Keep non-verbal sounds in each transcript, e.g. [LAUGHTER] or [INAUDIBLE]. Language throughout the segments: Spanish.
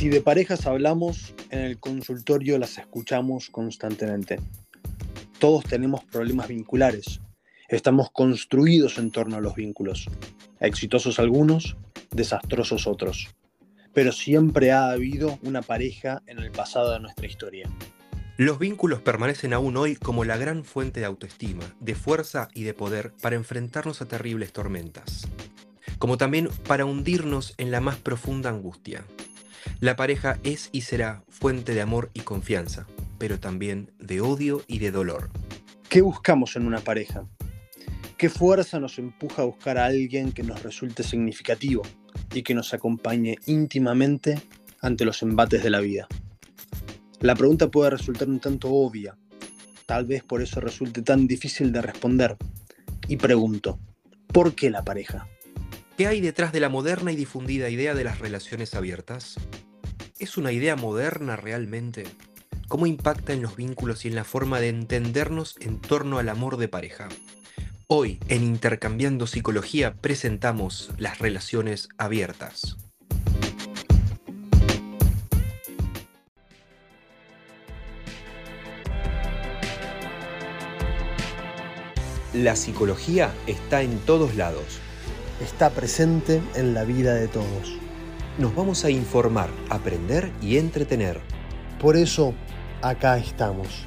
Si de parejas hablamos, en el consultorio las escuchamos constantemente. Todos tenemos problemas vinculares. Estamos construidos en torno a los vínculos. Exitosos algunos, desastrosos otros. Pero siempre ha habido una pareja en el pasado de nuestra historia. Los vínculos permanecen aún hoy como la gran fuente de autoestima, de fuerza y de poder para enfrentarnos a terribles tormentas, como también para hundirnos en la más profunda angustia. La pareja es y será fuente de amor y confianza, pero también de odio y de dolor. ¿Qué buscamos en una pareja? ¿Qué fuerza nos empuja a buscar a alguien que nos resulte significativo y que nos acompañe íntimamente ante los embates de la vida? La pregunta puede resultar un tanto obvia, tal vez por eso resulte tan difícil de responder. Y pregunto, ¿por qué la pareja? ¿Qué hay detrás de la moderna y difundida idea de las relaciones abiertas? ¿Es una idea moderna realmente? ¿Cómo impacta en los vínculos y en la forma de entendernos en torno al amor de pareja? Hoy, en Intercambiando Psicología, presentamos las relaciones abiertas. La psicología está en todos lados. Está presente en la vida de todos. Nos vamos a informar, aprender y entretener. Por eso, acá estamos,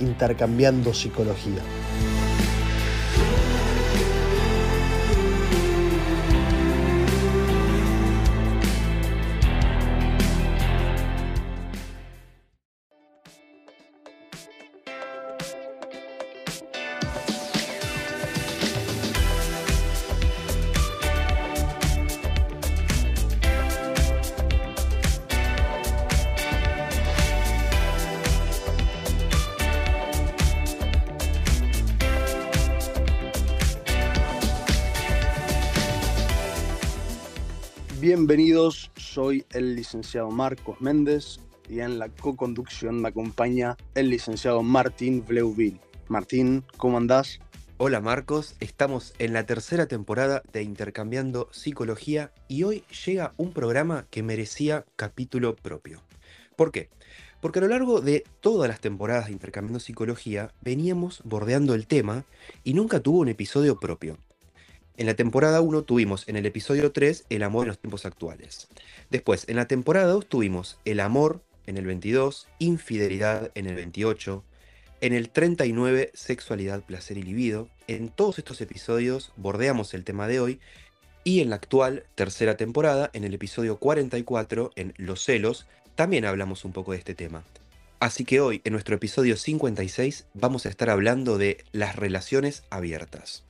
intercambiando psicología. Marcos Méndez y en la co-conducción me acompaña el licenciado Martín Vleuville. Martín, ¿cómo andás? Hola Marcos, estamos en la tercera temporada de Intercambiando Psicología y hoy llega un programa que merecía capítulo propio. ¿Por qué? Porque a lo largo de todas las temporadas de Intercambiando Psicología veníamos bordeando el tema y nunca tuvo un episodio propio. En la temporada 1 tuvimos en el episodio 3 el amor en los tiempos actuales. Después, en la temporada 2 tuvimos el amor en el 22, infidelidad en el 28, en el 39 sexualidad, placer y libido. En todos estos episodios bordeamos el tema de hoy y en la actual tercera temporada, en el episodio 44, en Los celos, también hablamos un poco de este tema. Así que hoy, en nuestro episodio 56, vamos a estar hablando de las relaciones abiertas.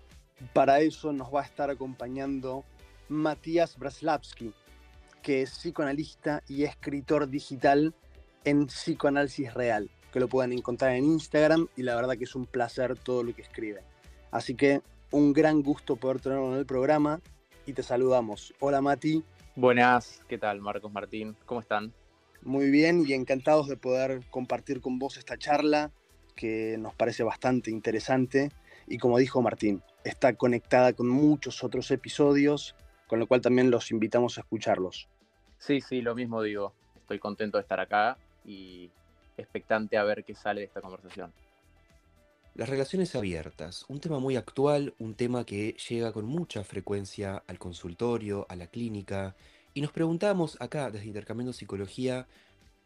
Para eso nos va a estar acompañando Matías Braslavsky, que es psicoanalista y escritor digital en Psicoanálisis Real, que lo pueden encontrar en Instagram y la verdad que es un placer todo lo que escribe. Así que un gran gusto poder tenerlo en el programa y te saludamos. Hola Mati. Buenas, ¿qué tal Marcos Martín? ¿Cómo están? Muy bien y encantados de poder compartir con vos esta charla que nos parece bastante interesante y como dijo Martín, está conectada con muchos otros episodios, con lo cual también los invitamos a escucharlos. Sí, sí, lo mismo digo. Estoy contento de estar acá y expectante a ver qué sale de esta conversación. Las relaciones abiertas, un tema muy actual, un tema que llega con mucha frecuencia al consultorio, a la clínica, y nos preguntamos acá desde Intercambiando Psicología,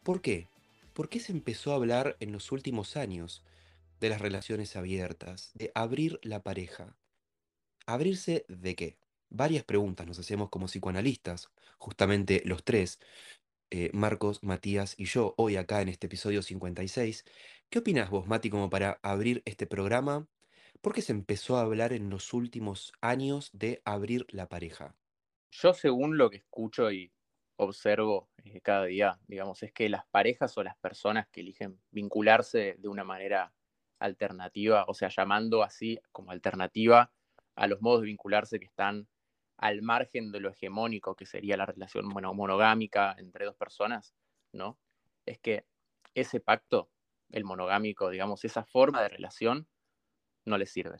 ¿por qué? ¿Por qué se empezó a hablar en los últimos años de las relaciones abiertas, de abrir la pareja? ¿Abrirse de qué? Varias preguntas nos hacemos como psicoanalistas, justamente los tres, eh, Marcos, Matías y yo, hoy acá en este episodio 56. ¿Qué opinas vos, Mati, como para abrir este programa? ¿Por qué se empezó a hablar en los últimos años de abrir la pareja? Yo, según lo que escucho y observo eh, cada día, digamos, es que las parejas o las personas que eligen vincularse de una manera alternativa, o sea, llamando así como alternativa a los modos de vincularse que están al margen de lo hegemónico que sería la relación monogámica entre dos personas, ¿no? Es que ese pacto, el monogámico, digamos, esa forma de relación, no les sirve.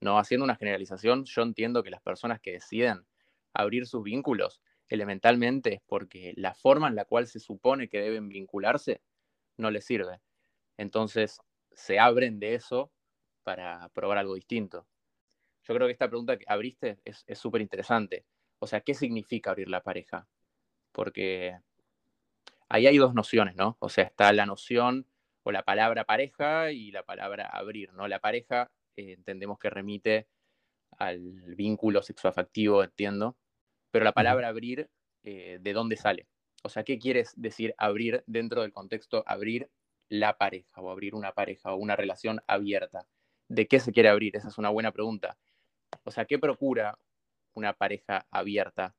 No, haciendo una generalización, yo entiendo que las personas que deciden abrir sus vínculos elementalmente es porque la forma en la cual se supone que deben vincularse no les sirve. Entonces se abren de eso para probar algo distinto. Yo creo que esta pregunta que abriste es súper interesante. O sea, ¿qué significa abrir la pareja? Porque ahí hay dos nociones, ¿no? O sea, está la noción o la palabra pareja y la palabra abrir, ¿no? La pareja eh, entendemos que remite al vínculo sexoafectivo, entiendo, pero la palabra abrir, eh, ¿de dónde sale? O sea, ¿qué quieres decir abrir dentro del contexto abrir la pareja o abrir una pareja o una relación abierta? ¿De qué se quiere abrir? Esa es una buena pregunta. O sea, ¿qué procura una pareja abierta?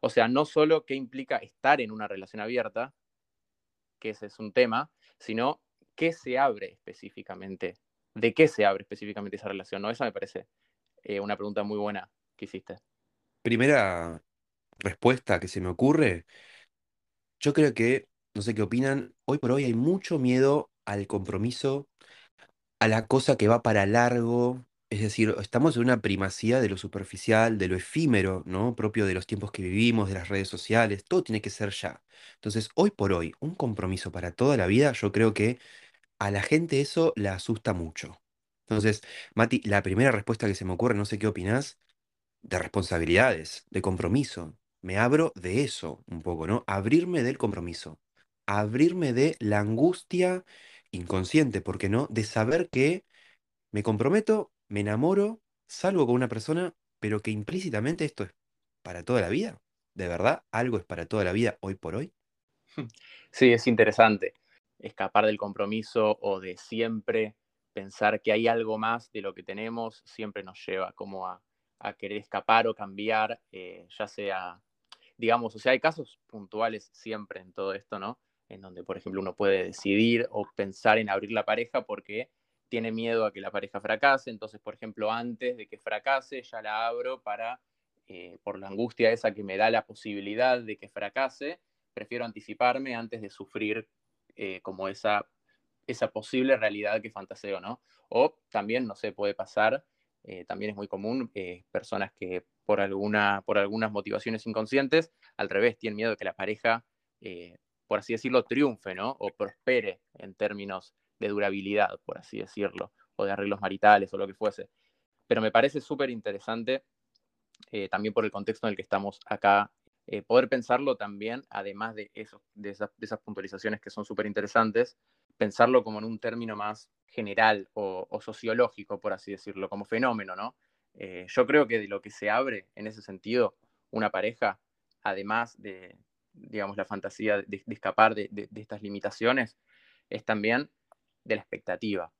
O sea, no solo qué implica estar en una relación abierta, que ese es un tema, sino qué se abre específicamente, de qué se abre específicamente esa relación, ¿no? Esa me parece eh, una pregunta muy buena que hiciste. Primera respuesta que se me ocurre, yo creo que, no sé qué opinan, hoy por hoy hay mucho miedo al compromiso, a la cosa que va para largo, es decir, estamos en una primacía de lo superficial, de lo efímero, ¿no? Propio de los tiempos que vivimos, de las redes sociales, todo tiene que ser ya. Entonces, hoy por hoy, un compromiso para toda la vida, yo creo que a la gente eso la asusta mucho. Entonces, Mati, la primera respuesta que se me ocurre, no sé qué opinás, de responsabilidades, de compromiso. Me abro de eso un poco, ¿no? Abrirme del compromiso. Abrirme de la angustia inconsciente, ¿por qué no? De saber que me comprometo, me enamoro, salgo con una persona, pero que implícitamente esto es para toda la vida. ¿De verdad algo es para toda la vida hoy por hoy? [LAUGHS] Sí, es interesante. Escapar del compromiso o de siempre pensar que hay algo más de lo que tenemos siempre nos lleva como a, querer escapar o cambiar, eh, ya sea, digamos, o sea, hay casos puntuales siempre en todo esto, ¿no? En donde, por ejemplo, uno puede decidir o pensar en abrir la pareja porque tiene miedo a que la pareja fracase, entonces, por ejemplo, antes de que fracase, ya la abro para, eh, por la angustia esa que me da la posibilidad de que fracase, prefiero anticiparme antes de sufrir eh, como esa, esa posible realidad que fantaseo, ¿no? O también, no sé, puede pasar, eh, también es muy común, personas que por, alguna, por algunas motivaciones inconscientes, al revés, tienen miedo de que la pareja, por así decirlo, triunfe, ¿no? O prospere en términos de durabilidad, por así decirlo, o de arreglos maritales o lo que fuese. Pero me parece súper interesante, eh, también por el contexto en el que estamos acá, eh, poder pensarlo también, además de, eso, de, esas, puntualizaciones que son súper interesantes, pensarlo como en un término más general o, sociológico, por así decirlo, como fenómeno, ¿no? Eh, yo creo que de lo que se abre en ese sentido una pareja, además de, digamos, la fantasía de, escapar de, de, estas limitaciones, es también de la expectativa.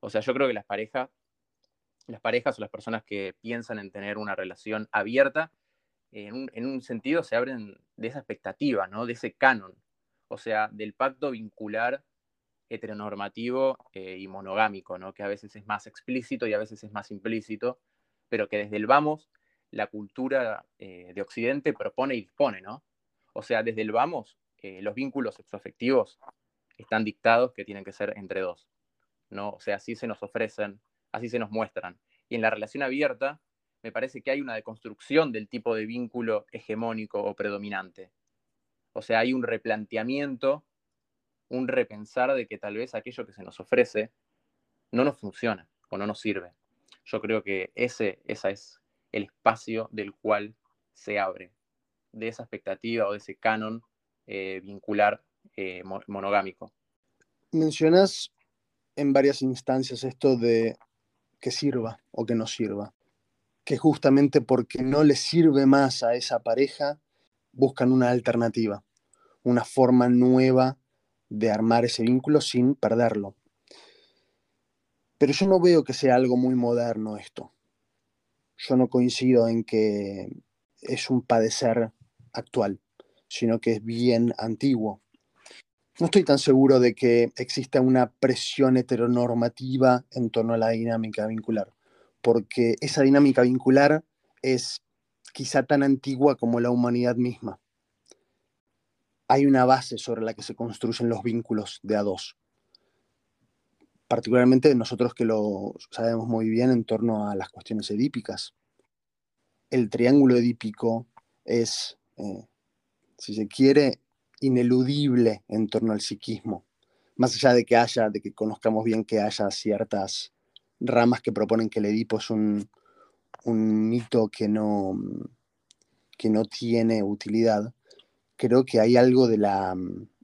O sea, yo creo que las parejas, las parejas o las personas que piensan en tener una relación abierta, en un, sentido se abren de esa expectativa, ¿no? De ese canon. O sea, del pacto vincular heteronormativo eh, y monogámico, ¿no? Que a veces es más explícito y a veces es más implícito, pero que desde el vamos la cultura eh, de Occidente propone y dispone, ¿no? O sea, desde el vamos, eh, los vínculos sexoafectivos están dictados que tienen que ser entre dos. ¿no? O sea, así se nos ofrecen, así se nos muestran. Y en la relación abierta, me parece que hay una deconstrucción del tipo de vínculo hegemónico o predominante. O sea, hay un replanteamiento, un repensar de que tal vez aquello que se nos ofrece no nos funciona o no nos sirve. Yo creo que ese esa es el espacio del cual se abre, de esa expectativa o de ese canon eh, vincular eh, monogámico. Mencionas en varias instancias esto de que sirva o que no sirva, que justamente porque no le sirve más a esa pareja, buscan una alternativa, una forma nueva de armar ese vínculo sin perderlo. Pero yo no veo que sea algo muy moderno esto. Yo no coincido en que es un padecer actual, sino que es bien antiguo no estoy tan seguro de que exista una presión heteronormativa en torno a la dinámica vincular, porque esa dinámica vincular es quizá tan antigua como la humanidad misma. Hay una base sobre la que se construyen los vínculos de a dos, particularmente nosotros que lo sabemos muy bien en torno a las cuestiones edípicas. El triángulo edípico es eh, si se quiere, ineludible en torno al psiquismo. Más allá de que haya, de que conozcamos bien que haya ciertas ramas que proponen que el Edipo es un, un mito que no, que no tiene utilidad, creo que hay algo de la,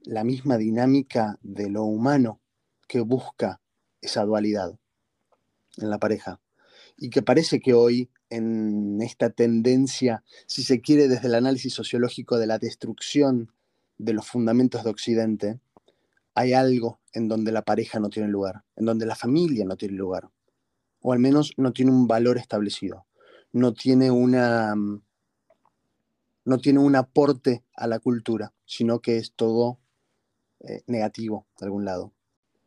la misma dinámica de lo humano que busca esa dualidad en la pareja. Y que parece que hoy, en esta tendencia, si se quiere, desde el análisis sociológico de la destrucción de los fundamentos de Occidente, hay algo en donde la pareja no tiene lugar, en donde la familia no tiene lugar, o al menos no tiene un valor establecido, no tiene una no tiene un aporte a la cultura, sino que es todo eh, negativo de algún lado.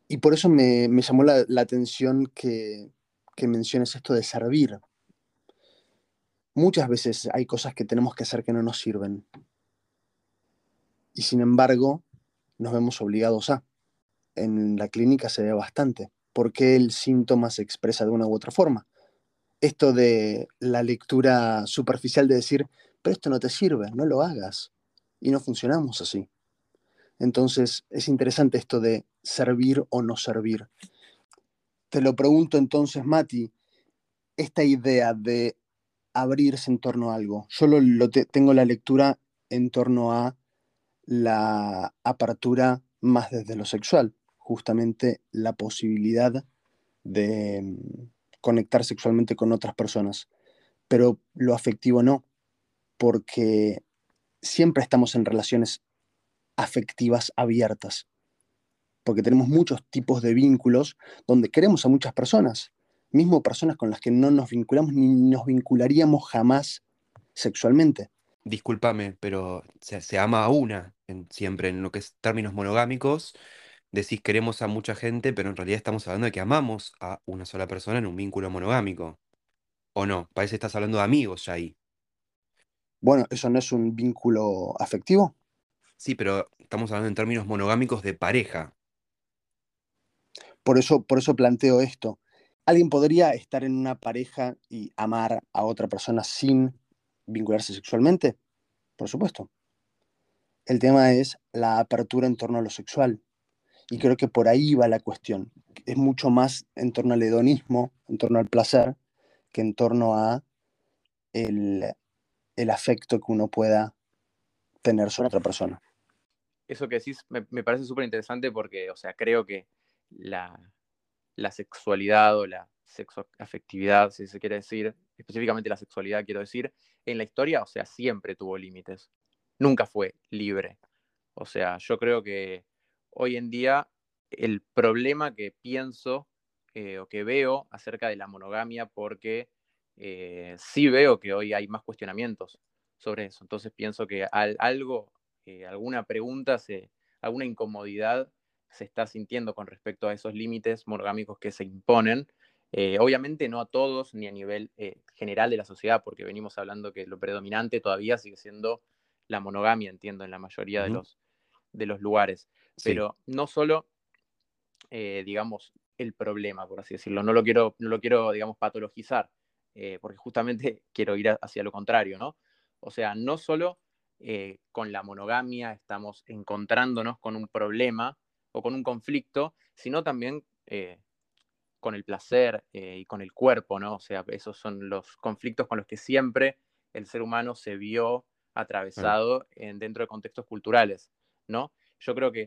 Y por eso me, llamó la, atención que, que menciones esto de servir. Muchas veces hay cosas que tenemos que hacer que no nos sirven. Y sin embargo, nos vemos obligados a. En la clínica se ve bastante. porque el síntoma se expresa de una u otra forma? Esto de la lectura superficial de decir, pero esto no te sirve, no lo hagas. Y no funcionamos así. Entonces, es interesante esto de servir o no servir. Te lo pregunto entonces, Mati, esta idea de abrirse en torno a algo. Yo lo, tengo la lectura en torno a la apertura más desde lo sexual, justamente la posibilidad de mm, conectar sexualmente con otras personas, pero lo afectivo no, porque siempre estamos en relaciones afectivas abiertas, porque tenemos muchos tipos de vínculos donde queremos a muchas personas, mismo personas con las que no nos vinculamos ni nos vincularíamos jamás sexualmente. Discúlpame, pero se, ama a una, siempre en lo que es términos monogámicos, decís queremos a mucha gente, pero en realidad estamos hablando de que amamos a una sola persona en un vínculo monogámico. ¿O no? Parece que estás hablando de amigos ya ahí. Bueno, ¿eso no es un vínculo afectivo? Sí, pero estamos hablando en términos monogámicos de pareja. Por eso, por eso planteo esto. ¿Alguien podría estar en una pareja y amar a otra persona sin vincularse sexualmente? Por supuesto. El tema es la apertura en torno a lo sexual. Y creo que por ahí va la cuestión. Es mucho más en torno al hedonismo, en torno al placer, que en torno a el, afecto que uno pueda tener sobre otra persona eso que decís me, parece súper interesante porque, o sea, creo que la, sexualidad o la sexoafectividad, si se quiere decir, específicamente la sexualidad, quiero decir, en la historia, o sea, siempre tuvo límites. Nunca fue libre. O sea, yo creo que hoy en día el problema que pienso eh, o que veo acerca de la monogamia, porque eh, sí veo que hoy hay más cuestionamientos sobre eso. Entonces pienso que algo eh, alguna pregunta, alguna incomodidad se está sintiendo con respecto a esos límites monogámicos que se imponen. Eh, obviamente no a todos ni a nivel eh, general de la sociedad, porque venimos hablando que lo predominante todavía sigue siendo la monogamia, entiendo, en la mayoría de, los, de los lugares. Pero no solo, digamos, el problema, por así decirlo, no lo quiero, no lo quiero digamos, patologizar, porque justamente [LAUGHS] quiero ir hacia lo contrario, ¿no? O sea, no solo eh, con la monogamia estamos encontrándonos con un problema o con un conflicto, sino también eh, con el placer eh, y con el cuerpo, ¿no? O sea, esos son los conflictos con los que siempre el ser humano se vio atravesado en, dentro de contextos culturales, ¿no? Yo creo que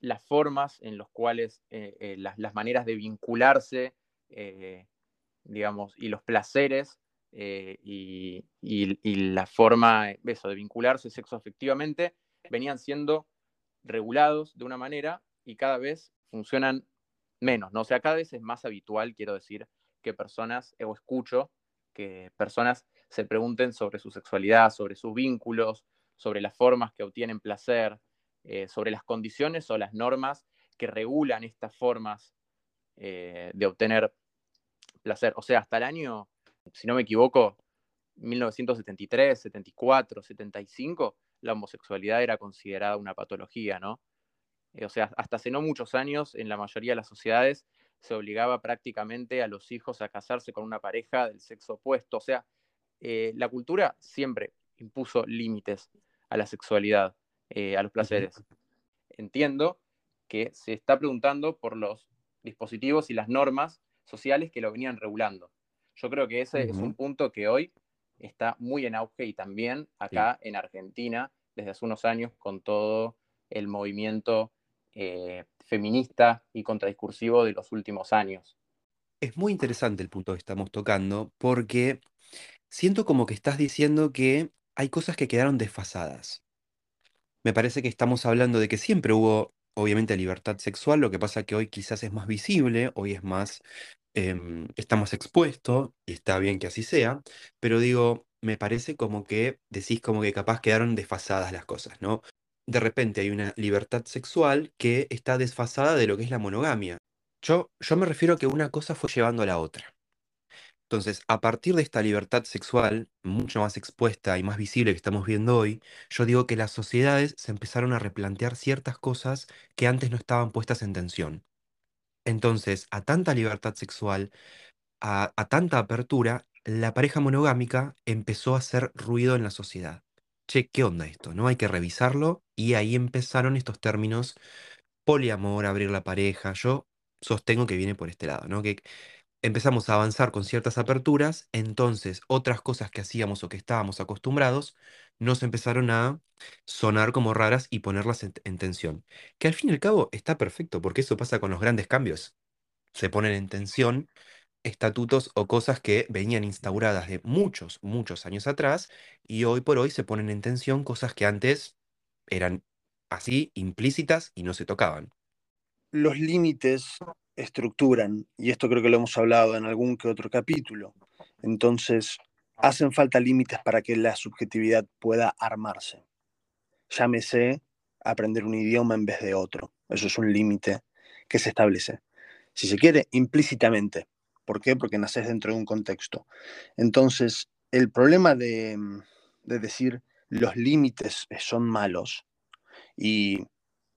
las formas en las cuales, las, las, maneras de vincularse, digamos, y los placeres eh, y, la forma eso, de vincularse sexoafectivamente venían siendo regulados de una manera y cada vez funcionan menos, ¿no? O sea, cada vez es más habitual, quiero decir, que personas, o escucho, que personas se pregunten sobre su sexualidad, sobre sus vínculos, sobre las formas que obtienen placer, eh, sobre las condiciones o las normas que regulan estas formas eh, de obtener placer. O sea, hasta el año si no me equivoco, 1973, 74, 75, la homosexualidad era considerada una patología, ¿no? Eh, o sea, hasta hace no muchos años, en la mayoría de las sociedades, se obligaba prácticamente a los hijos a casarse con una pareja del sexo opuesto. O sea, eh, la cultura siempre impuso límites a la sexualidad, eh, a los placeres. Entiendo que se está preguntando por los dispositivos y las normas sociales que lo venían regulando. Yo creo que ese es un punto que hoy está muy en auge y también acá en Argentina, desde hace unos años, con todo el movimiento eh, feminista y contradiscursivo de los últimos años. Es muy interesante el punto que estamos tocando porque siento como que estás diciendo que hay cosas que quedaron desfasadas. Me parece que estamos hablando de que siempre hubo, obviamente, libertad sexual, lo que pasa que hoy quizás es más visible, hoy es más, em, está más expuesto, y está bien que así sea, pero digo, me parece como que decís como que capaz quedaron desfasadas las cosas, ¿no? De repente hay una libertad sexual que está desfasada de lo que es la monogamia. Yo, yo me refiero a que una cosa fue llevando a la otra. Entonces, a partir de esta libertad sexual, mucho más expuesta y más visible que estamos viendo hoy, yo digo que las sociedades se empezaron a replantear ciertas cosas que antes no estaban puestas en tensión. Entonces, a tanta libertad sexual, a, a tanta apertura, la pareja monogámica empezó a hacer ruido en la sociedad. Che, ¿qué onda esto? ¿No? Hay que revisarlo y ahí empezaron estos términos poliamor, abrir la pareja. Yo sostengo que viene por este lado, ¿no? Que empezamos a avanzar con ciertas aperturas, entonces otras cosas que hacíamos o que estábamos acostumbrados nos empezaron a sonar como raras y ponerlas en, en tensión. Que al fin y al cabo está perfecto, porque eso pasa con los grandes cambios. Se ponen en tensión estatutos o cosas que venían instauradas de muchos, muchos años atrás y hoy por hoy se ponen en tensión cosas que antes eran así, implícitas y no se tocaban. Los límites estructuran, y esto creo que lo hemos hablado en algún que otro capítulo. Entonces, hacen falta límites para que la subjetividad pueda armarse. Llámese aprender un idioma en vez de otro. Eso es un límite que se establece. Si se quiere, implícitamente. ¿Por qué? Porque naces dentro de un contexto. Entonces, el problema de, de decir los límites son malos y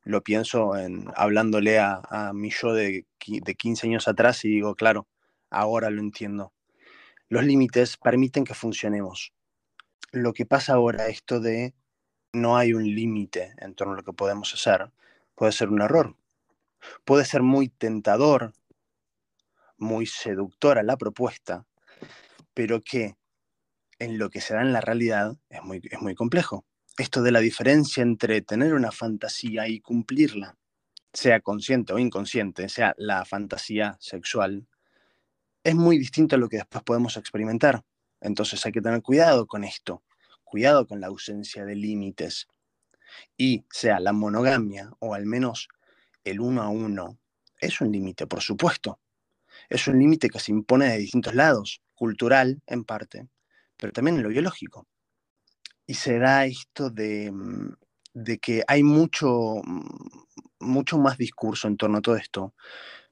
lo pienso en hablándole a, a mi yo de, de 15 años atrás y digo, claro, ahora lo entiendo. Los límites permiten que funcionemos. Lo que pasa ahora, esto de no hay un límite en torno a lo que podemos hacer, puede ser un error. Puede ser muy tentador, muy seductora la propuesta, pero que en lo que se da en la realidad es muy, es muy complejo esto de la diferencia entre tener una fantasía y cumplirla, sea consciente o inconsciente, sea la fantasía sexual, es muy distinto a lo que después podemos experimentar. Entonces hay que tener cuidado con esto, cuidado con la ausencia de límites. Y sea la monogamia o al menos el uno a uno, es un límite, por supuesto. Es un límite que se impone de distintos lados, cultural en parte, pero también en lo biológico y se da esto de, mm, de que hay mucho, mm, mucho más discurso en torno a todo esto,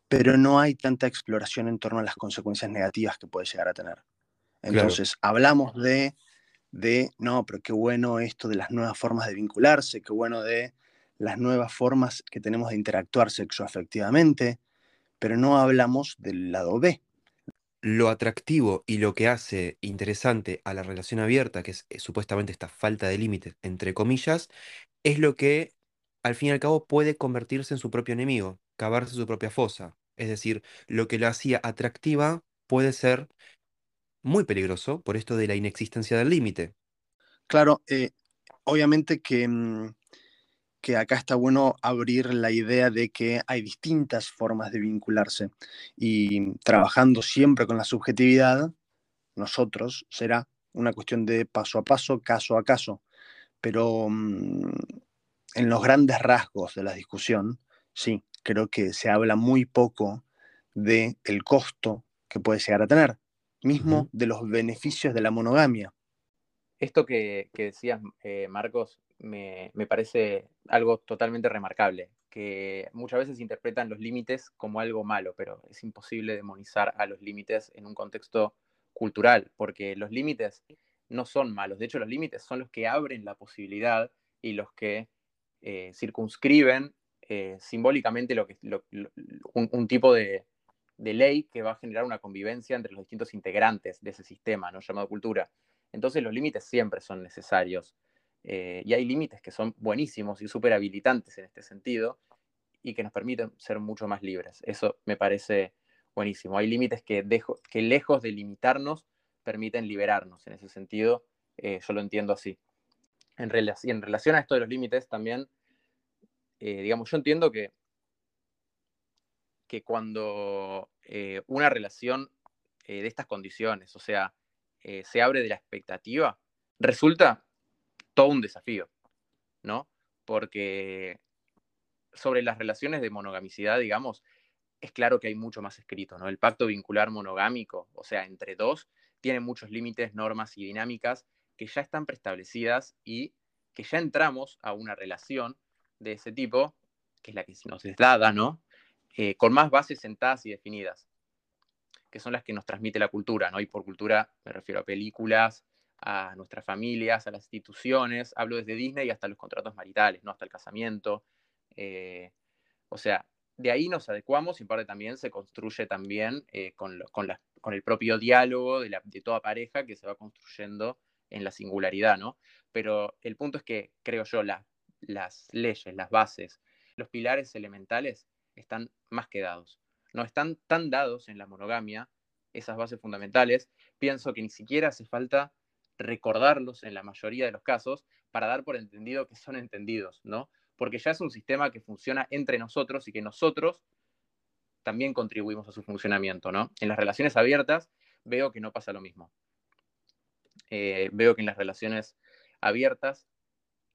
pero no hay tanta exploración en torno a las consecuencias negativas que puede llegar a tener. Entonces, hablamos de, de, no, pero qué bueno esto de las nuevas formas de vincularse, qué bueno de las nuevas formas que tenemos de interactuar sexoafectivamente, pero no hablamos del lado B, lo atractivo y lo que hace interesante a la relación abierta, que es, eh, supuestamente esta falta de límites, entre comillas, es lo que al fin y al cabo puede convertirse en su propio enemigo, cavarse su propia fosa. Es decir, lo que la hacía atractiva puede ser muy peligroso por esto de la inexistencia del límite. Claro, eh, obviamente que mm, que acá está bueno abrir la idea de que hay distintas formas de vincularse y trabajando siempre con la subjetividad, nosotros será una cuestión de paso a paso, caso a caso, pero mm, en los grandes rasgos de la discusión, sí, creo que se habla muy poco de el costo que puede llegar a tener, mismo de los beneficios de la monogamia. Esto que, decías, eh, Marcos, me, parece algo totalmente remarcable, que muchas veces interpretan los límites como algo malo, pero es imposible demonizar a los límites en un contexto cultural, porque los límites no son malos, de hecho los límites son los que abren la posibilidad y los que eh, circunscriben eh, simbólicamente lo que, un, tipo de, de, ley que va a generar una convivencia entre los distintos integrantes de ese sistema, ¿no? llamado cultura. Entonces los límites siempre son necesarios. Eh, y hay límites que son buenísimos y súper habilitantes en este sentido y que nos permiten ser mucho más libres. Eso me parece buenísimo. Hay límites que, que lejos de limitarnos permiten liberarnos. En ese sentido, eh, yo lo entiendo así. En, en, relación a esto de los límites, también, eh, digamos, yo entiendo que, que cuando una relación de estas condiciones, o sea, se abre de la expectativa, resulta todo un desafío, ¿no? Porque sobre las relaciones de monogamicidad, digamos, es claro que hay mucho más escrito, ¿no? El pacto vincular monogámico, o sea, entre dos, tiene muchos límites, normas y dinámicas que ya están preestablecidas y que ya entramos a una relación de ese tipo, que es la que nos es dada, ¿no? Eh, con más bases sentadas y definidas, que son las que nos transmite la cultura, ¿no? Y por cultura me refiero a películas, a nuestras familias, a las instituciones, hablo desde Disney hasta los contratos maritales, ¿no? hasta el casamiento. Eh, o sea, de ahí nos adecuamos y en parte también se construye también eh, con, con, el propio diálogo de, toda pareja que se va construyendo en la singularidad, ¿no? Pero el punto es que, creo yo, las leyes, las bases, los pilares elementales están más que dados. No están tan dados en la monogamia, esas bases fundamentales, pienso que ni siquiera hace falta recordarlos en la mayoría de los casos para dar por entendido que son entendidos, ¿no? Porque ya es un sistema que funciona entre nosotros y que nosotros también contribuimos a su funcionamiento, ¿no? En las relaciones abiertas veo que no pasa lo mismo. Eh, veo que en las relaciones abiertas,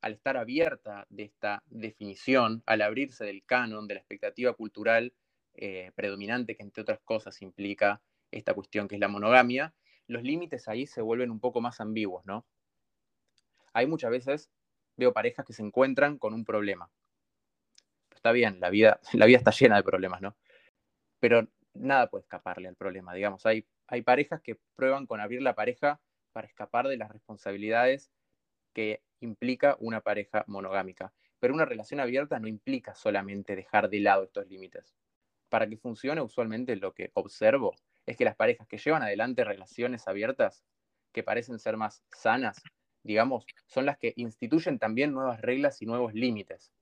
al estar abierta de esta definición, al abrirse del canon, de la expectativa cultural eh, predominante que entre otras cosas implica esta cuestión que es la monogamia, los límites ahí se vuelven un poco más ambiguos, ¿no? Hay muchas veces, veo parejas que se encuentran con un problema. Está bien, la vida, [LAUGHS] la vida está llena de problemas, ¿no? Pero nada puede escaparle al problema, digamos. Hay, hay parejas que prueban con abrir la pareja para escapar de las responsabilidades que implica una pareja monogámica. Pero una relación abierta no implica solamente dejar de lado estos límites. Para que funcione, usualmente lo que observo es que las parejas que llevan adelante relaciones abiertas, que parecen ser más sanas, digamos, son las que instituyen también nuevas reglas y nuevos límites.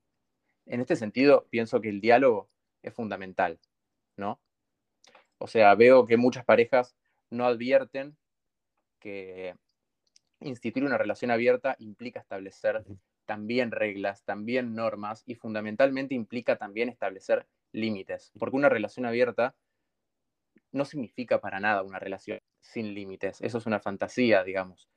En este sentido, pienso que el diálogo es fundamental, ¿no? O sea, veo que muchas parejas no advierten que instituir una relación abierta implica establecer también reglas, también normas y fundamentalmente implica también establecer límites, porque una relación abierta no significa para nada una relación sin límites. Eso es una fantasía, digamos.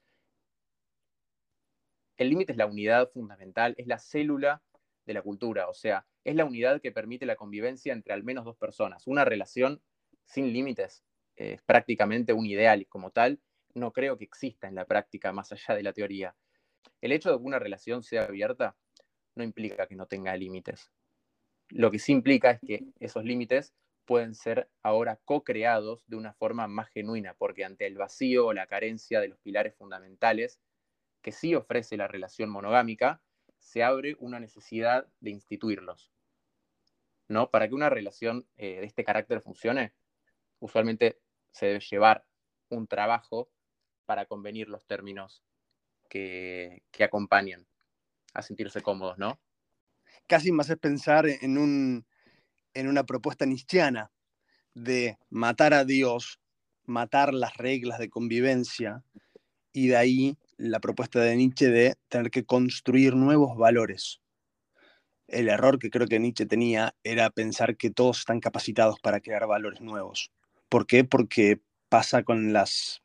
El límite es la unidad fundamental, es la célula de la cultura, o sea, es la unidad que permite la convivencia entre al menos dos personas. Una relación sin límites es prácticamente un ideal y como tal no creo que exista en la práctica más allá de la teoría. El hecho de que una relación sea abierta no implica que no tenga límites. Lo que sí implica es que esos límites pueden ser ahora co-creados de una forma más genuina, porque ante el vacío o la carencia de los pilares fundamentales que sí ofrece la relación monogámica, se abre una necesidad de instituirlos. ¿no? Para que una relación eh, de este carácter funcione, usualmente se debe llevar un trabajo para convenir los términos que, que acompañan a sentirse cómodos, ¿no? Casi más es pensar en un, en una propuesta nistiana de matar a Dios, matar las reglas de convivencia, y de ahí la propuesta de Nietzsche de tener que construir nuevos valores. El error que creo que Nietzsche tenía era pensar que todos están capacitados para crear valores nuevos. ¿Por qué? Porque pasa con las,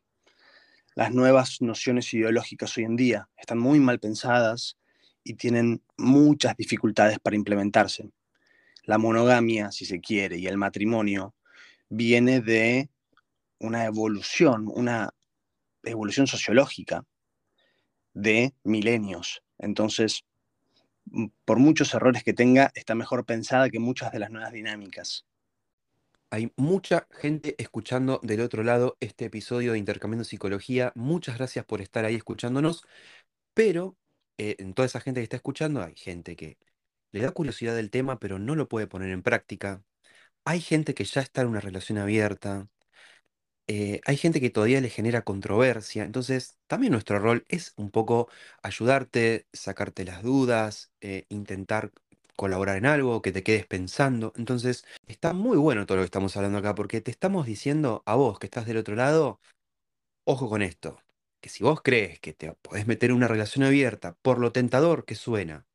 las nuevas nociones ideológicas hoy en día. Están muy mal pensadas y tienen muchas dificultades para implementarse la monogamia, si se quiere, y el matrimonio, viene de una evolución, una evolución sociológica de milenios. Entonces, mm, por muchos errores que tenga, está mejor pensada que muchas de las nuevas dinámicas. Hay mucha gente escuchando del otro lado este episodio de Intercambiando Psicología. Muchas gracias por estar ahí escuchándonos. Pero eh, en toda esa gente que está escuchando, hay gente que le da curiosidad del tema, pero no lo puede poner en práctica. Hay gente que ya está en una relación abierta. eh, hay gente que todavía le genera controversia, entonces también nuestro rol es un poco ayudarte, sacarte las dudas, eh, intentar colaborar en algo, que te quedes pensando. Entonces, está muy bueno todo lo que estamos hablando acá, porque te estamos diciendo a vos que estás del otro lado, ojo con esto, que si vos crees que te podés meter en una relación abierta por lo tentador que suena,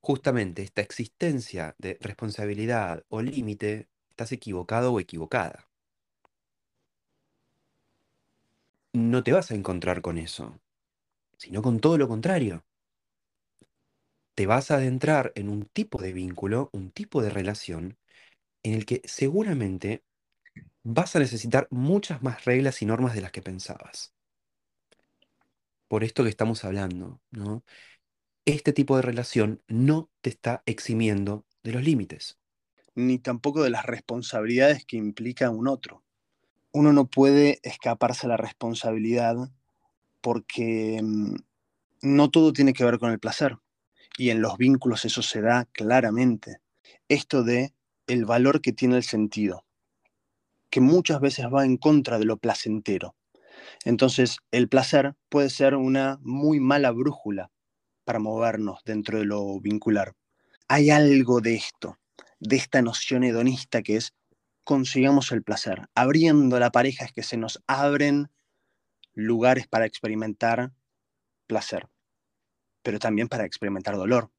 justamente esta existencia de responsabilidad o límite, estás equivocado o equivocada. no te vas a encontrar con eso, sino con todo lo contrario. Te vas a adentrar en un tipo de vínculo, un tipo de relación, en el que seguramente vas a necesitar muchas más reglas y normas de las que pensabas. Por esto que estamos hablando, ¿no? Este tipo de relación no te está eximiendo de los límites. Ni tampoco de las responsabilidades que implica un otro uno no puede escaparse a la responsabilidad porque mm, no todo tiene que ver con el placer. Y en los vínculos eso se da claramente. Esto de el valor que tiene el sentido, que muchas veces va en contra de lo placentero. Entonces, el placer puede ser una muy mala brújula para movernos dentro de lo vincular. Hay algo de esto, de esta noción hedonista que es consigamos el placer. Abriendo la pareja es que se nos abren lugares para experimentar placer, pero también para experimentar dolor,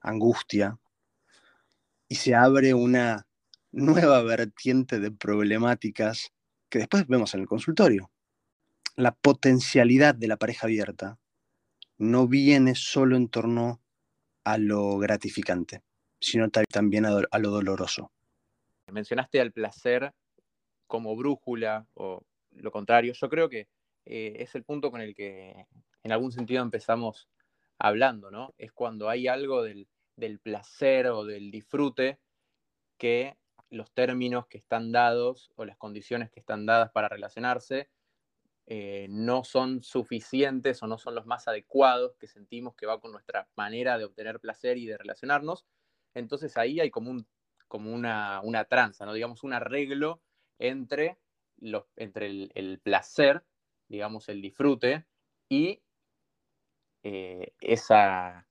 angustia, y se abre una nueva vertiente de problemáticas que después vemos en el consultorio. La potencialidad de la pareja abierta no viene solo en torno a lo gratificante, sino también a lo doloroso. Mencionaste al placer como brújula o lo contrario. Yo creo que eh, es el punto con el que en algún sentido empezamos hablando, ¿no? Es cuando hay algo del, placer o del disfrute que los términos que están dados o las condiciones que están dadas para relacionarse eh, no son suficientes o no son los más adecuados que sentimos que va con nuestra manera de obtener placer y de relacionarnos. Entonces ahí hay como un como una, una tranza, ¿no? digamos, un arreglo entre, los, entre el, placer, digamos, el disfrute y eh, esa,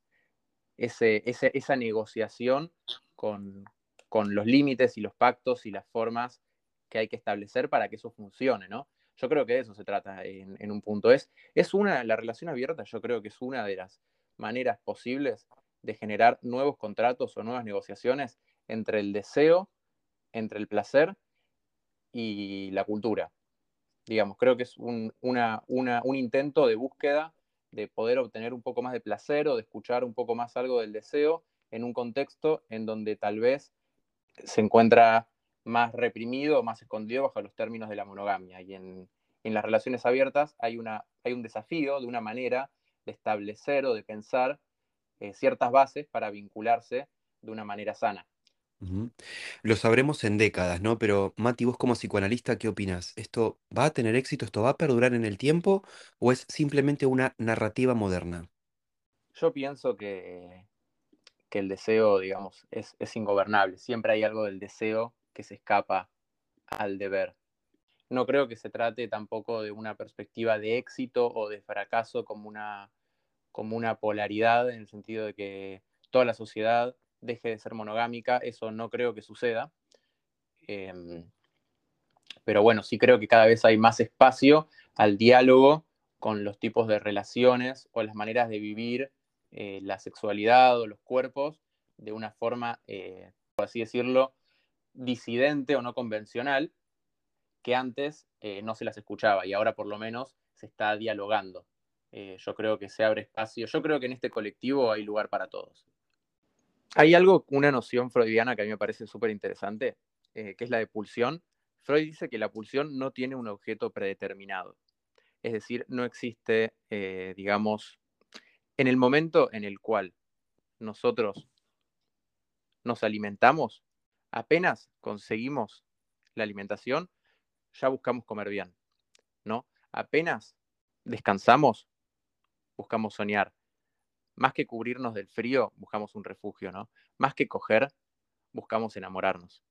esa negociación con, los límites y los pactos y las formas que hay que establecer para que eso funcione, ¿no? Yo creo que de eso se trata en, un punto. Es, es una, la relación abierta, yo creo que es una de las maneras posibles de generar nuevos contratos o nuevas negociaciones entre el deseo, entre el placer y la cultura. Digamos, creo que es un, un intento de búsqueda de poder obtener un poco más de placer o de escuchar un poco más algo del deseo en un contexto en donde tal vez se encuentra más reprimido o más escondido bajo los términos de la monogamia. Y en, las relaciones abiertas hay, una, hay un desafío de una manera de establecer o de pensar eh, ciertas bases para vincularse de una manera sana. Lo sabremos en décadas, ¿no? Pero Mati, vos como psicoanalista, ¿qué opinas? ¿Esto va a tener éxito? ¿Esto va a perdurar en el tiempo? ¿O es simplemente una narrativa moderna? Yo pienso que, que el deseo, digamos, es, es ingobernable. Siempre hay algo del deseo que se escapa al deber. No creo que se trate tampoco de una perspectiva de éxito o de fracaso como una, como una polaridad, en el sentido de que toda la sociedad deje de ser monogámica, eso no creo que suceda. Em, pero bueno, sí creo que cada vez hay más espacio al diálogo con los tipos de relaciones o las maneras de vivir eh, la sexualidad o los cuerpos de una forma, eh, por así decirlo, disidente o no convencional, que antes eh, no se las escuchaba y ahora por lo menos se está dialogando. yo creo que se abre espacio, yo creo que en este colectivo hay lugar para todos. Hay algo, una noción freudiana que a mí me parece súper interesante, eh, que es la de pulsión. Freud dice que la pulsión no tiene un objeto predeterminado. Es decir, no existe, eh, digamos, en el momento en el cual nosotros nos alimentamos, apenas conseguimos la alimentación, ya buscamos comer bien, ¿no? Apenas descansamos, buscamos soñar más que cubrirnos del frío, buscamos un refugio, ¿no? Más que coger, buscamos enamorarnos.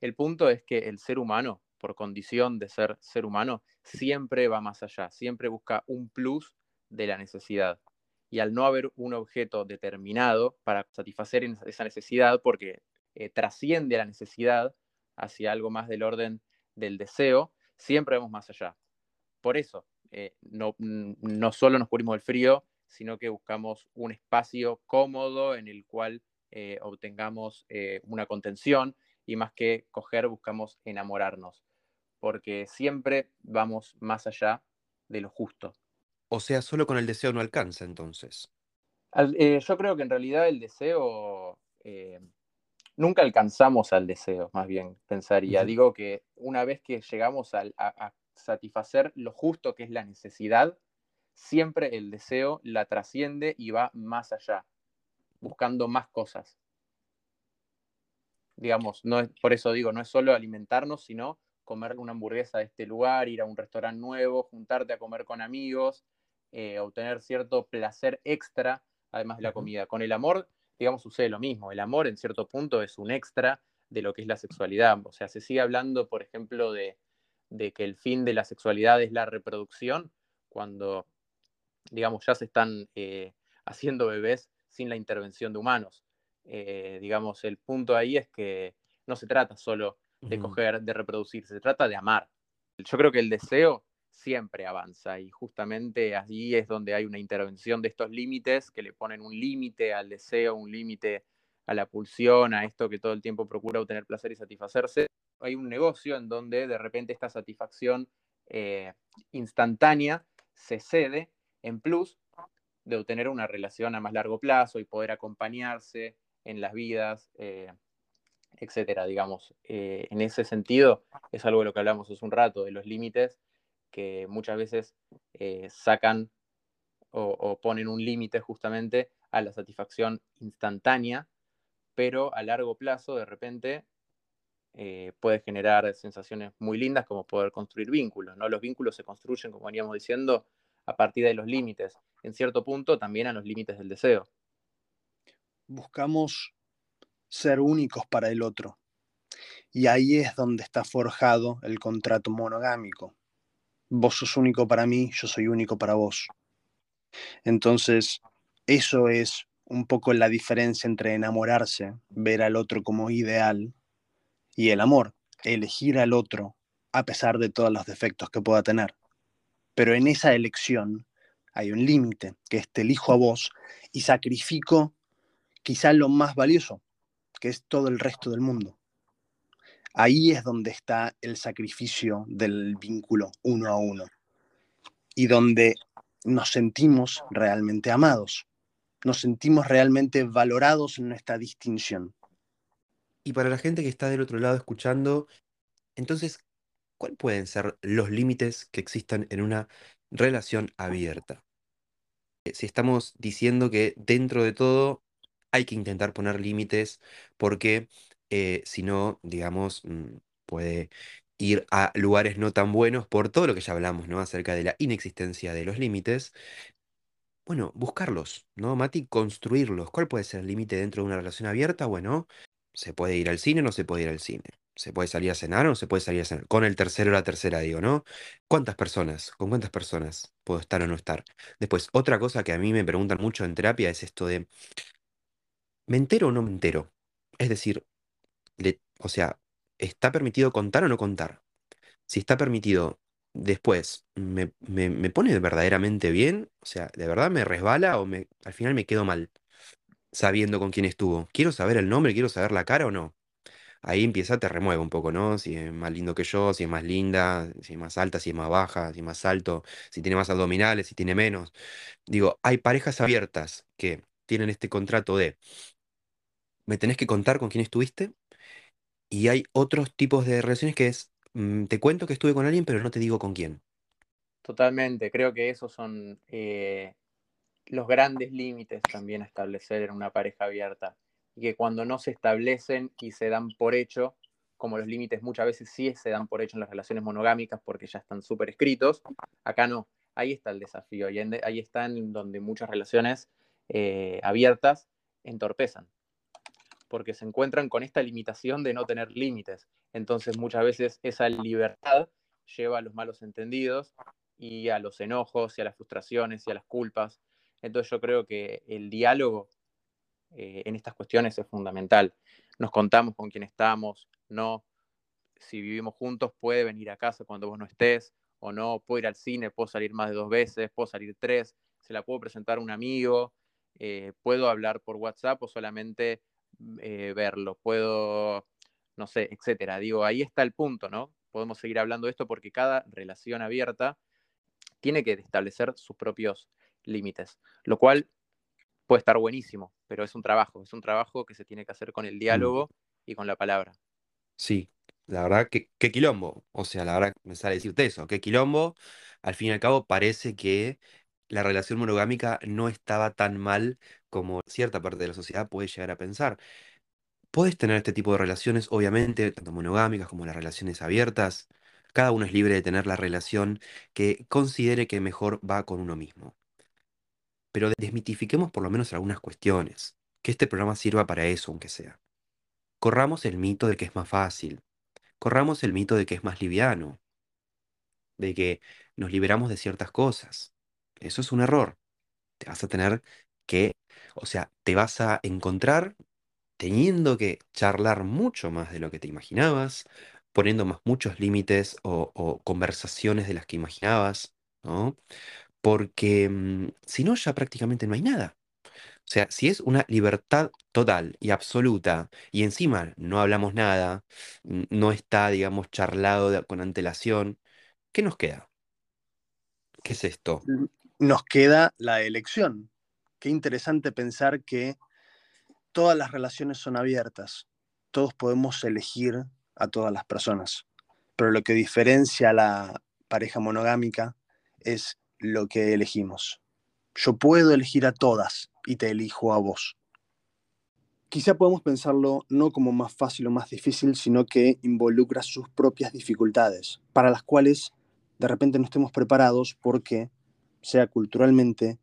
El punto es que el ser humano por condición de ser ser humano, siempre va más allá, siempre busca un plus de la necesidad. Y al no haber un objeto determinado para satisfacer esa necesidad, porque eh, trasciende la necesidad hacia algo más del orden del deseo, siempre vamos más allá. Por eso, eh, no, no solo nos cubrimos del frío, sino que buscamos un espacio cómodo en el cual eh, obtengamos una contención y más que coger buscamos enamorarnos, porque siempre vamos más allá de lo justo. O sea, solo con el deseo no alcanza entonces. Yo creo que en realidad el deseo, nunca alcanzamos al deseo, más bien pensaría. Digo que una vez que llegamos a, a satisfacer lo justo que es la necesidad, siempre el deseo la trasciende y va más allá, buscando más cosas digamos, no es, por eso digo, no es solo alimentarnos, sino comer una hamburguesa de este lugar, ir a un restaurante nuevo, juntarte a comer con amigos, eh, obtener cierto placer extra, además de la comida. Con el amor, digamos, sucede lo mismo. El amor, en cierto punto, es un extra de lo que es la sexualidad. O sea, se sigue hablando, por ejemplo, de, que el fin de la sexualidad es la reproducción, cuando, digamos, ya se están eh, haciendo bebés sin la intervención de humanos. Eh, digamos, el punto ahí es que no se trata solo de coger, de reproducirse, se trata de amar. Yo creo que el deseo siempre avanza y justamente allí es donde hay una intervención de estos límites que le ponen un límite al deseo, un límite a la pulsión, a esto que todo el tiempo procura obtener placer y satisfacerse. Hay un negocio en donde de repente esta satisfacción eh, instantánea se cede en plus de obtener una relación a más largo plazo y poder acompañarse en las vidas, eh, etcétera, digamos. Eh, en ese sentido, es algo de lo que hablamos hace un rato, de los límites que muchas veces eh, sacan o, ponen un límite justamente a la satisfacción instantánea, pero a largo plazo, de repente, puede generar sensaciones muy lindas como poder construir vínculos, ¿no? Los vínculos se construyen, como veníamos diciendo, a partir de los límites, en cierto punto también a los límites del deseo buscamos ser únicos para el otro. Y ahí es donde está forjado el contrato monogámico. Vos sos único para mí, yo soy único para vos. Entonces, eso es un poco la diferencia entre enamorarse, ver al otro como ideal, y el amor, elegir al otro a pesar de todos los defectos que pueda tener. Pero en esa elección hay un límite, que es te elijo a vos y sacrifico quizá lo más valioso, que es todo el resto del mundo. Ahí es donde está el sacrificio del vínculo uno a uno y donde nos sentimos realmente amados, nos sentimos realmente valorados en nuestra distinción. Y para la gente que está del otro lado escuchando, entonces, ¿cuáles pueden ser los límites que existan en una relación abierta? Eh, si estamos diciendo que dentro de todo hay que intentar poner límites porque eh, si no, digamos, mm, puede ir a lugares no tan buenos por todo lo que ya hablamos, ¿no? Acerca de la inexistencia de los límites. Bueno, buscarlos, ¿no, Mati? Construirlos. ¿Cuál puede ser el límite dentro de una relación abierta? Bueno, se puede ir al cine o no se puede ir al cine. Se puede salir a cenar o no se puede salir a cenar. Con el tercero o la tercera, digo, ¿no? ¿Cuántas personas? ¿Con cuántas personas puedo estar o no estar? Después, otra cosa que a mí me preguntan mucho en terapia es esto de, ¿Me entero o no me entero? Es decir, o sea, ¿está permitido contar o no contar? Si está permitido, después, ¿me, pone verdaderamente bien? O sea, ¿de verdad me resbala o me, al final me quedo mal sabiendo con quién estuvo? ¿Quiero saber el nombre? ¿Quiero saber la cara o no? Ahí empieza, te remueve un poco, ¿no? Si es más lindo que yo, si es más linda, si es más alta, si es más baja, si es más alto, si tiene más abdominales, si tiene menos. Digo, hay parejas abiertas que tienen este contrato de me tenés que contar con quién estuviste. Y hay otros tipos de relaciones que es, mm, te cuento que estuve con alguien, pero no te digo con quién. Totalmente, creo que esos son eh, los grandes límites también a establecer en una pareja abierta. Y que cuando no se establecen y se dan por hecho, como los límites muchas veces sí se dan por hecho en las relaciones monogámicas porque ya están súper escritos, acá no. Ahí está el desafío ahí está en donde muchas relaciones eh, abiertas entorpezan porque se encuentran con esta limitación de no tener límites. Entonces muchas veces esa libertad lleva a los malos entendidos y a los enojos y a las frustraciones y a las culpas. Entonces yo creo que el diálogo eh, en estas cuestiones es fundamental. Nos contamos con quién estamos, no, si vivimos juntos puede venir a casa cuando vos no estés o no, puedo ir al cine, puedo salir más de dos veces, puedo salir tres, se la puedo presentar a un amigo, eh, puedo hablar por WhatsApp o solamente eh, verlo, puedo, no sé, etcétera. Digo, ahí está el punto, ¿no? Podemos seguir hablando de esto porque cada relación abierta tiene que establecer sus propios límites, lo cual puede estar buenísimo, pero es un trabajo, es un trabajo que se tiene que hacer con el mm. diálogo y con la palabra. Sí, la verdad que qué quilombo. O sea, la verdad me sale decirte eso, qué quilombo. Al fin y al cabo parece que la relación monogámica no estaba tan mal como cierta parte de la sociedad puede llegar a pensar. Puedes tener este tipo de relaciones, obviamente, tanto monogámicas como las relaciones abiertas. Cada uno es libre de tener la relación que considere que mejor va con uno mismo. Pero desmitifiquemos por lo menos algunas cuestiones. Que este programa sirva para eso, aunque sea. Corramos el mito de que es más fácil. Corramos el mito de que es más liviano. De que nos liberamos de ciertas cosas. Eso es un error. Te vas a tener que, o sea, te vas a encontrar teniendo que charlar mucho más de lo que te imaginabas, poniendo más muchos límites o, conversaciones de las que imaginabas, ¿no? Porque mm, si no, ya prácticamente no hay nada. O sea, si es una libertad total y absoluta y encima no hablamos nada, no está, digamos, charlado con antelación, ¿qué nos queda? ¿Qué es esto? Nos queda la elección. Qué interesante pensar que todas las relaciones son abiertas. Todos podemos elegir a todas las personas. Pero lo que diferencia a la pareja monogámica es lo que elegimos. Yo puedo elegir a todas y te elijo a vos. Quizá podemos pensarlo no como más fácil o más difícil, sino que involucra sus propias dificultades, para las cuales de repente no estemos preparados porque, sea culturalmente,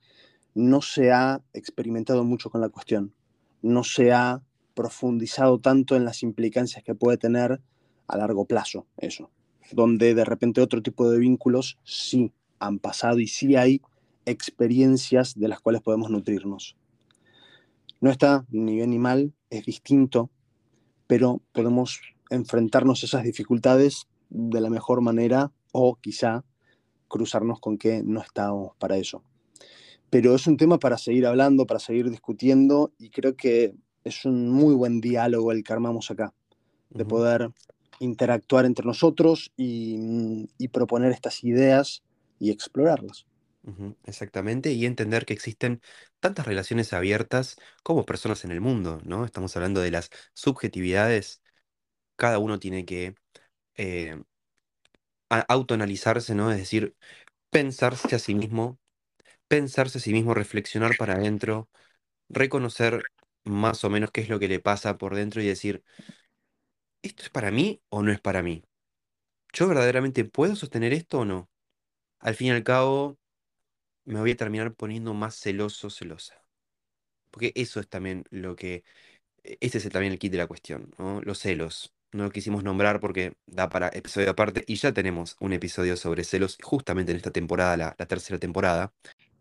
no se ha experimentado mucho con la cuestión, no se ha profundizado tanto en las implicancias que puede tener a largo plazo eso, donde de repente otro tipo de vínculos sí han pasado y sí hay experiencias de las cuales podemos nutrirnos. No está ni bien ni mal, es distinto, pero podemos enfrentarnos a esas dificultades de la mejor manera o quizá cruzarnos con que no estamos para eso. Pero es un tema para seguir hablando, para seguir discutiendo y creo que es un muy buen diálogo el que armamos acá, de poder interactuar entre nosotros y, y proponer estas ideas y explorarlas exactamente, y entender que existen tantas relaciones abiertas como personas en el mundo, ¿no? Estamos hablando de las subjetividades. Cada uno tiene que eh, autoanalizarse, ¿no? Es decir, pensarse a sí mismo, pensarse a sí mismo, reflexionar para adentro, reconocer más o menos qué es lo que le pasa por dentro y decir, ¿esto es para mí o no es para mí? ¿Yo verdaderamente puedo sostener esto o no? Al fin y al cabo, me voy a terminar poniendo más celoso, celosa. Porque eso es también lo que, e, ese es también el kit de la cuestión, ¿no? Los celos. No lo quisimos nombrar porque da para episodio aparte y ya tenemos un episodio sobre celos justamente en esta temporada, la, tercera temporada.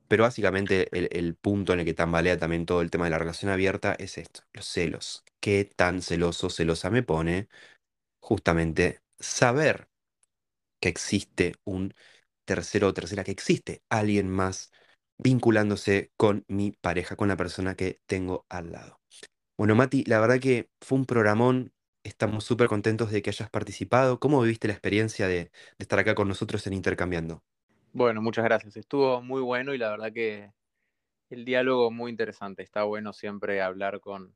Pero básicamente el, el punto en el que tambalea también todo el tema de la relación abierta es esto, los celos. ¿Qué tan celoso, celosa me pone justamente saber que existe un tercero o tercera que existe alguien más vinculándose con mi pareja, con la persona que tengo al lado. Bueno, Mati, la verdad que fue un programón. Estamos súper contentos de que hayas participado. ¿Cómo viviste la experiencia de, estar acá con nosotros en Intercambiando? Bueno, muchas gracias. Estuvo muy bueno y la verdad que el diálogo muy interesante. Está bueno siempre hablar con,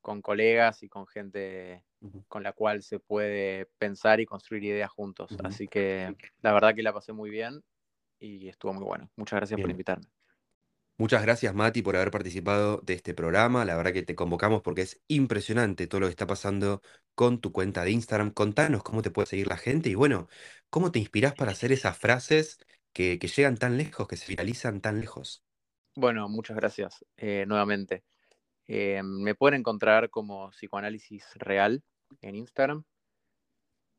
con colegas y con gente con la cual se puede pensar y construir ideas juntos. Así que la verdad que la pasé muy bien y estuvo muy bueno. Muchas gracias por invitarme. Muchas gracias Mati por haber participado de este programa. La verdad que te convocamos porque es impresionante todo lo que está pasando con tu cuenta de Instagram. Contanos cómo te puede seguir la gente y bueno, cómo te inspirás para hacer esas frases que, llegan tan lejos, que se viralizan tan lejos. Bueno, muchas gracias eh, nuevamente. Eh, me pueden encontrar como psicoanálisis real en Instagram.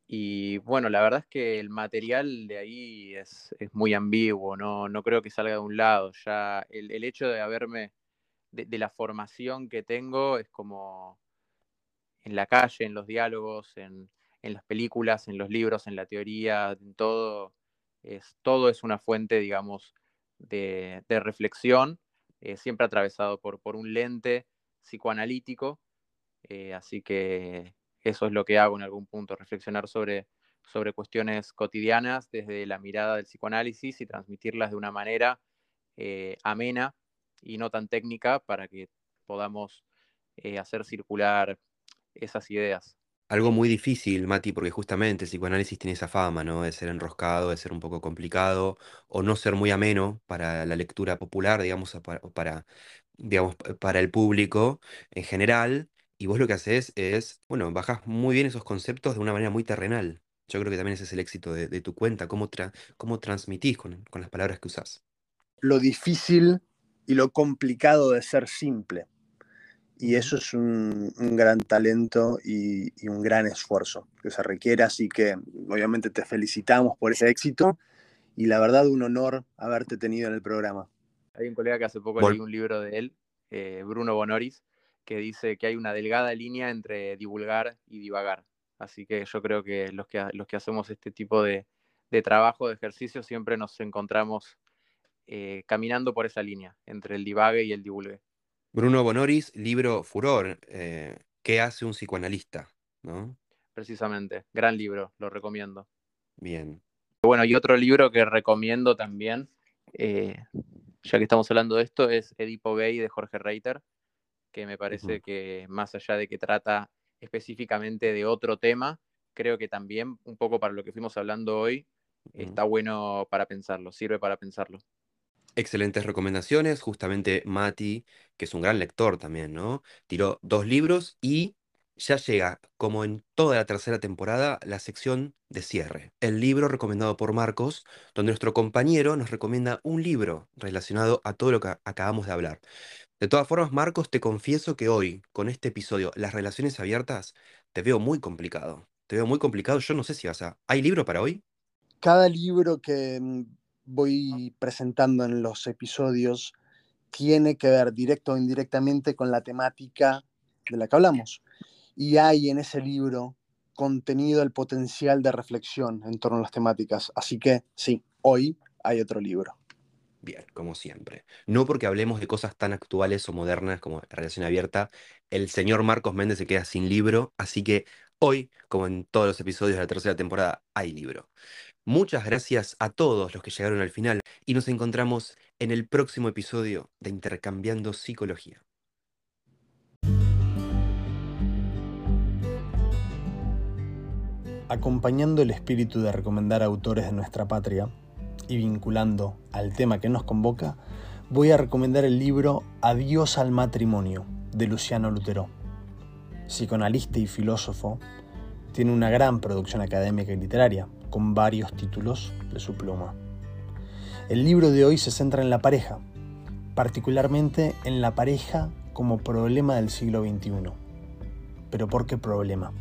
Y bueno, la verdad es que el material de ahí es, muy ambiguo, ¿no? no creo que salga de un lado. Ya el, hecho de haberme, de, la formación que tengo, es como en la calle, en los diálogos, en, las películas, en los libros, en la teoría, en todo, es, todo es una fuente, digamos, de, reflexión, eh, siempre atravesado por, por un lente psicoanalítico. Eh, así que eso es lo que hago en algún punto, reflexionar sobre, sobre cuestiones cotidianas desde la mirada del psicoanálisis y transmitirlas de una manera eh, amena y no tan técnica para que podamos hacer circular esas ideas. Algo muy difícil, Mati, porque justamente el psicoanálisis tiene esa fama, ¿no? De ser enroscado, de ser un poco complicado, o no ser muy ameno para la lectura popular, digamos, para, digamos, para el público en general. Y vos lo que haces es, bueno, bajás muy bien esos conceptos de una manera muy terrenal. Yo creo que también ese es el éxito de, tu cuenta, cómo, cómo transmitís con, las palabras que usás. Lo difícil y lo complicado de ser simple. Y eso es un, gran talento y, y, un gran esfuerzo que se requiere. Así que obviamente te felicitamos por ese éxito y la verdad un honor haberte tenido en el programa. Hay un colega que hace poco leí un libro de él, eh, Bruno Bonoris, que dice que hay una delgada línea entre divulgar y divagar. Así que yo creo que los que, los que hacemos este tipo de, trabajo, de ejercicio, siempre nos encontramos eh, caminando por esa línea, entre el divague y el divulgue. Bruno Bonoris, libro Furor, eh, ¿qué hace un psicoanalista? ¿no? Precisamente, gran libro, lo recomiendo. Bien. Bueno, y otro libro que recomiendo también, eh, ya que estamos hablando de esto, es Edipo Gay de Jorge Reiter, que me parece que más allá de que trata específicamente de otro tema, creo que también, un poco para lo que fuimos hablando hoy, está bueno para pensarlo, sirve para pensarlo. Excelentes recomendaciones, justamente Mati, que es un gran lector también, ¿no? Tiró dos libros y ya llega, como en toda la tercera temporada, la sección de cierre. El libro recomendado por Marcos, donde nuestro compañero nos recomienda un libro relacionado a todo lo que acabamos de hablar. De todas formas, Marcos, te confieso que hoy, con este episodio, las relaciones abiertas, te veo muy complicado. Te veo muy complicado. Yo no sé si vas a... ¿Hay libro para hoy? Cada libro que mm, voy presentando en los episodios tiene que ver directo o indirectamente con la temática de la que hablamos y hay en ese libro contenido el potencial de reflexión en torno a las temáticas. Así que sí, hoy hay otro libro. Bien, como siempre. No porque hablemos de cosas tan actuales o modernas como relación abierta, el señor Marcos Méndez se queda sin libro, así que hoy, como en todos los episodios de la tercera temporada, hay libro. Muchas gracias a todos los que llegaron al final y nos encontramos en el próximo episodio de Intercambiando Psicología. acompañando el espíritu de recomendar autores de nuestra patria y vinculando al tema que nos convoca, voy a recomendar el libro Adiós al matrimonio de Luciano Lutero. Psicoanalista y filósofo, tiene una gran producción académica y literaria, con varios títulos de su pluma. El libro de hoy se centra en la pareja, particularmente en la pareja como problema del siglo XXI. ¿Pero por qué problema?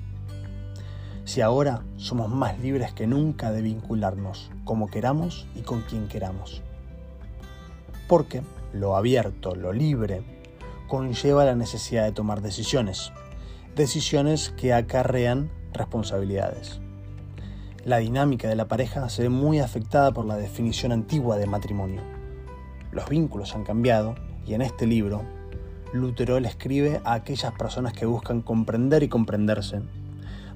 si ahora somos más libres que nunca de vincularnos como queramos y con quien queramos. Porque lo abierto, lo libre, conlleva la necesidad de tomar decisiones, decisiones que acarrean responsabilidades. La dinámica de la pareja se ve muy afectada por la definición antigua de matrimonio. Los vínculos han cambiado y en este libro, Lutero le escribe a aquellas personas que buscan comprender y comprenderse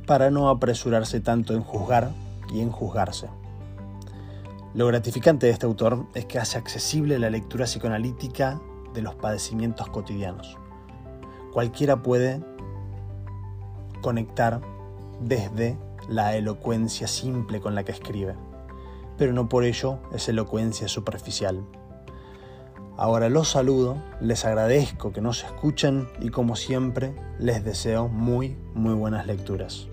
para no apresurarse tanto en juzgar y en juzgarse. Lo gratificante de este autor es que hace accesible la lectura psicoanalítica de los padecimientos cotidianos. Cualquiera puede conectar desde la elocuencia simple con la que escribe, pero no por ello es elocuencia superficial. Ahora los saludo, les agradezco que nos escuchen y como siempre les deseo muy, muy buenas lecturas.